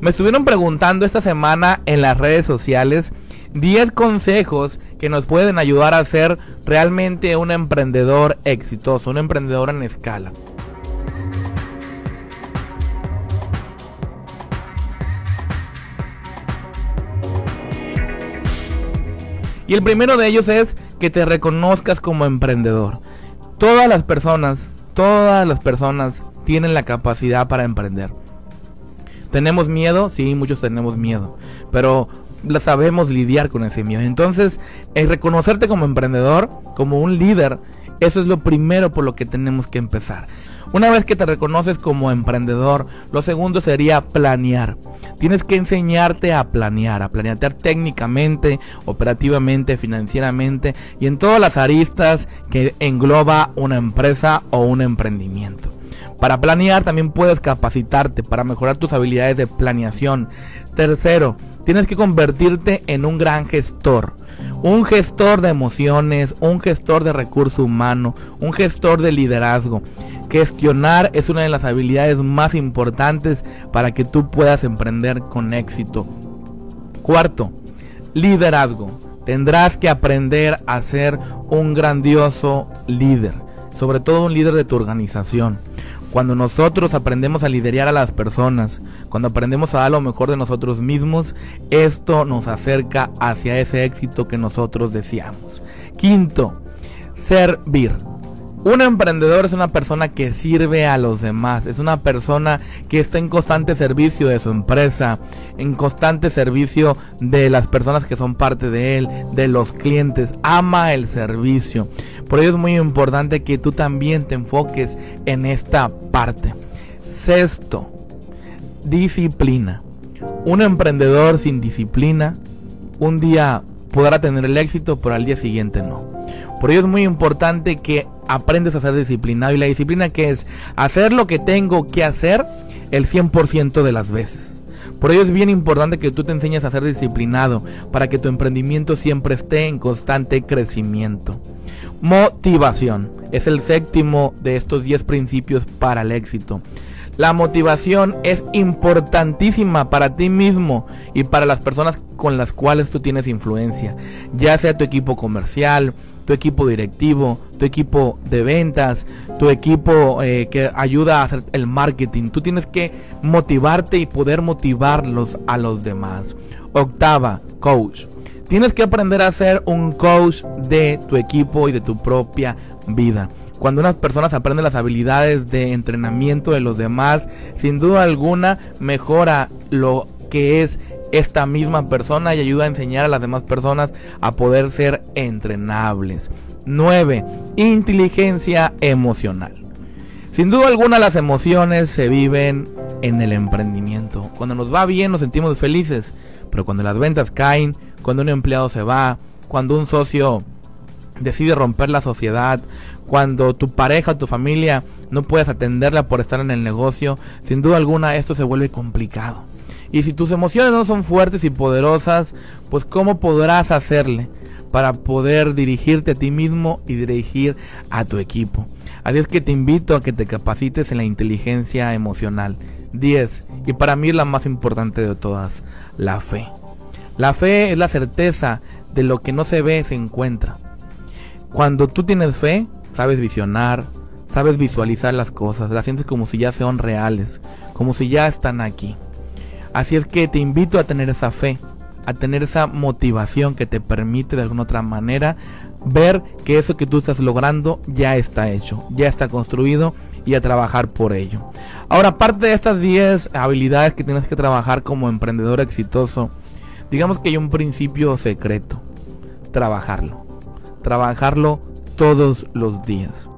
Me estuvieron preguntando esta semana en las redes sociales 10 consejos que nos pueden ayudar a ser realmente un emprendedor exitoso, un emprendedor en escala. Y el primero de ellos es que te reconozcas como emprendedor. Todas las personas, todas las personas tienen la capacidad para emprender. ¿Tenemos miedo? Sí, muchos tenemos miedo. Pero sabemos lidiar con ese miedo. Entonces, el reconocerte como emprendedor, como un líder, eso es lo primero por lo que tenemos que empezar. Una vez que te reconoces como emprendedor, lo segundo sería planear. Tienes que enseñarte a planear, a planear técnicamente, operativamente, financieramente y en todas las aristas que engloba una empresa o un emprendimiento. Para planear también puedes capacitarte para mejorar tus habilidades de planeación. Tercero, tienes que convertirte en un gran gestor. Un gestor de emociones, un gestor de recurso humano, un gestor de liderazgo. Gestionar es una de las habilidades más importantes para que tú puedas emprender con éxito. Cuarto, liderazgo. Tendrás que aprender a ser un grandioso líder, sobre todo un líder de tu organización. Cuando nosotros aprendemos a liderar a las personas, cuando aprendemos a dar lo mejor de nosotros mismos, esto nos acerca hacia ese éxito que nosotros deseamos. Quinto, servir. Un emprendedor es una persona que sirve a los demás, es una persona que está en constante servicio de su empresa, en constante servicio de las personas que son parte de él, de los clientes, ama el servicio. Por ello es muy importante que tú también te enfoques en esta parte. Sexto, disciplina. Un emprendedor sin disciplina un día podrá tener el éxito, pero al día siguiente no. Por ello es muy importante que aprendes a ser disciplinado. ¿Y la disciplina que es? Hacer lo que tengo que hacer el 100% de las veces. Por ello es bien importante que tú te enseñes a ser disciplinado para que tu emprendimiento siempre esté en constante crecimiento. Motivación es el séptimo de estos 10 principios para el éxito. La motivación es importantísima para ti mismo y para las personas con las cuales tú tienes influencia, ya sea tu equipo comercial, tu equipo directivo, tu equipo de ventas, tu equipo eh, que ayuda a hacer el marketing. Tú tienes que motivarte y poder motivarlos a los demás. Octava, coach. Tienes que aprender a ser un coach de tu equipo y de tu propia vida. Cuando unas personas aprenden las habilidades de entrenamiento de los demás, sin duda alguna mejora lo que es esta misma persona y ayuda a enseñar a las demás personas a poder ser entrenables. 9. Inteligencia emocional. Sin duda alguna las emociones se viven en el emprendimiento. Cuando nos va bien nos sentimos felices, pero cuando las ventas caen, cuando un empleado se va, cuando un socio decide romper la sociedad, cuando tu pareja o tu familia no puedes atenderla por estar en el negocio, sin duda alguna esto se vuelve complicado. Y si tus emociones no son fuertes y poderosas, pues ¿cómo podrás hacerle para poder dirigirte a ti mismo y dirigir a tu equipo? Así es que te invito a que te capacites en la inteligencia emocional. 10. Y para mí la más importante de todas, la fe. La fe es la certeza de lo que no se ve se encuentra. Cuando tú tienes fe, sabes visionar, sabes visualizar las cosas, las sientes como si ya sean reales, como si ya están aquí. Así es que te invito a tener esa fe, a tener esa motivación que te permite de alguna otra manera ver que eso que tú estás logrando ya está hecho, ya está construido y a trabajar por ello. Ahora, aparte de estas 10 habilidades que tienes que trabajar como emprendedor exitoso, digamos que hay un principio secreto, trabajarlo trabajarlo todos los días.